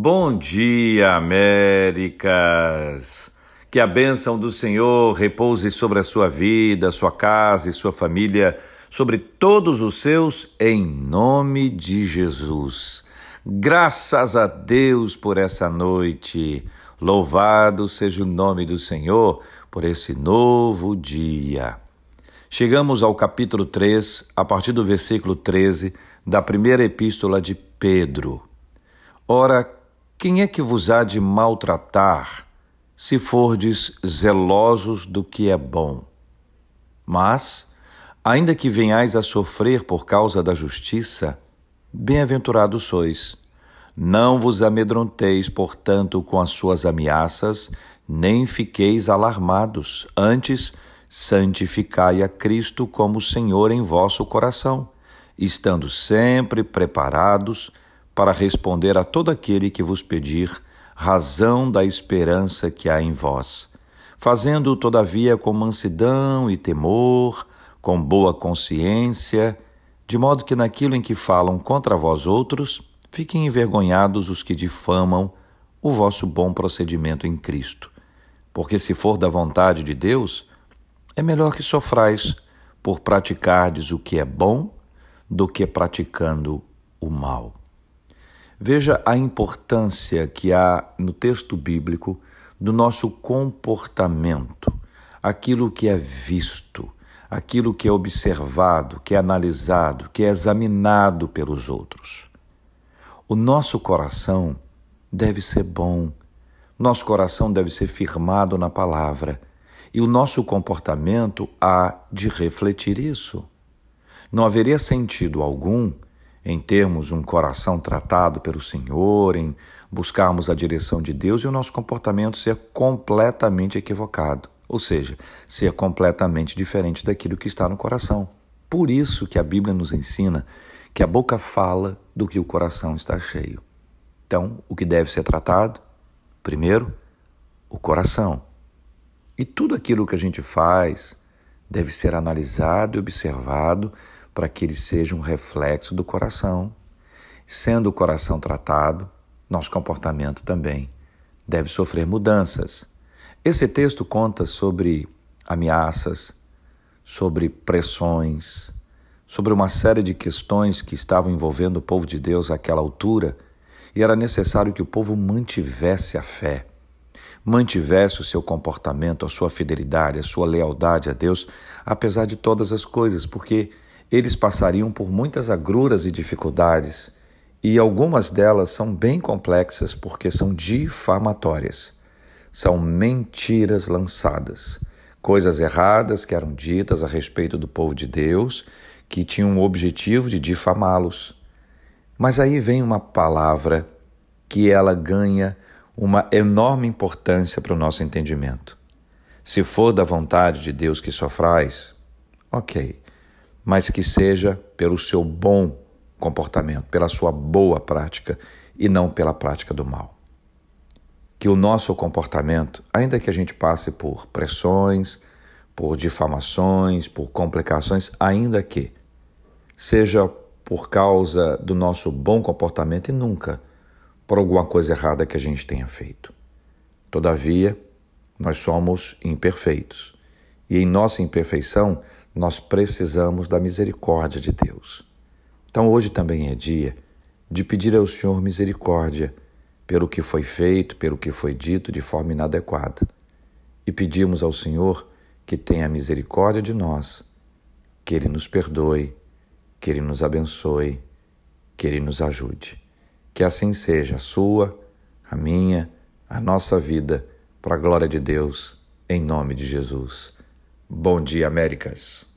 Bom dia, Américas! Que a bênção do Senhor repouse sobre a sua vida, sua casa e sua família, sobre todos os seus, em nome de Jesus. Graças a Deus por essa noite. Louvado seja o nome do Senhor por esse novo dia. Chegamos ao capítulo 3, a partir do versículo 13 da primeira epístola de Pedro. Ora, quem é que vos há de maltratar, se fordes zelosos do que é bom? Mas, ainda que venhais a sofrer por causa da justiça, bem-aventurados sois. Não vos amedronteis, portanto, com as suas ameaças, nem fiqueis alarmados. Antes, santificai a Cristo como Senhor em vosso coração, estando sempre preparados para responder a todo aquele que vos pedir razão da esperança que há em vós, fazendo todavia com mansidão e temor, com boa consciência, de modo que naquilo em que falam contra vós outros, fiquem envergonhados os que difamam o vosso bom procedimento em Cristo. Porque se for da vontade de Deus, é melhor que sofrais por praticardes o que é bom do que praticando o mal. Veja a importância que há no texto bíblico do nosso comportamento, aquilo que é visto, aquilo que é observado, que é analisado, que é examinado pelos outros. O nosso coração deve ser bom, nosso coração deve ser firmado na palavra e o nosso comportamento há de refletir isso. Não haveria sentido algum em termos um coração tratado pelo Senhor, em buscarmos a direção de Deus e o nosso comportamento ser completamente equivocado, ou seja, ser completamente diferente daquilo que está no coração. Por isso que a Bíblia nos ensina que a boca fala do que o coração está cheio. Então, o que deve ser tratado? Primeiro, o coração. E tudo aquilo que a gente faz deve ser analisado e observado para que ele seja um reflexo do coração. Sendo o coração tratado, nosso comportamento também deve sofrer mudanças. Esse texto conta sobre ameaças, sobre pressões, sobre uma série de questões que estavam envolvendo o povo de Deus àquela altura, e era necessário que o povo mantivesse a fé, mantivesse o seu comportamento, a sua fidelidade, a sua lealdade a Deus, apesar de todas as coisas, porque eles passariam por muitas agruras e dificuldades, e algumas delas são bem complexas porque são difamatórias. São mentiras lançadas, coisas erradas que eram ditas a respeito do povo de Deus, que tinham o objetivo de difamá-los. Mas aí vem uma palavra que ela ganha uma enorme importância para o nosso entendimento. Se for da vontade de Deus que sofrais, ok mas que seja pelo seu bom comportamento, pela sua boa prática e não pela prática do mal. Que o nosso comportamento, ainda que a gente passe por pressões, por difamações, por complicações, ainda que seja por causa do nosso bom comportamento e nunca por alguma coisa errada que a gente tenha feito. Todavia, nós somos imperfeitos e em nossa imperfeição nós precisamos da misericórdia de Deus. Então hoje também é dia de pedir ao Senhor misericórdia pelo que foi feito, pelo que foi dito de forma inadequada. E pedimos ao Senhor que tenha misericórdia de nós, que Ele nos perdoe, que Ele nos abençoe, que Ele nos ajude. Que assim seja a sua, a minha, a nossa vida, para a glória de Deus, em nome de Jesus. Bom dia, Américas.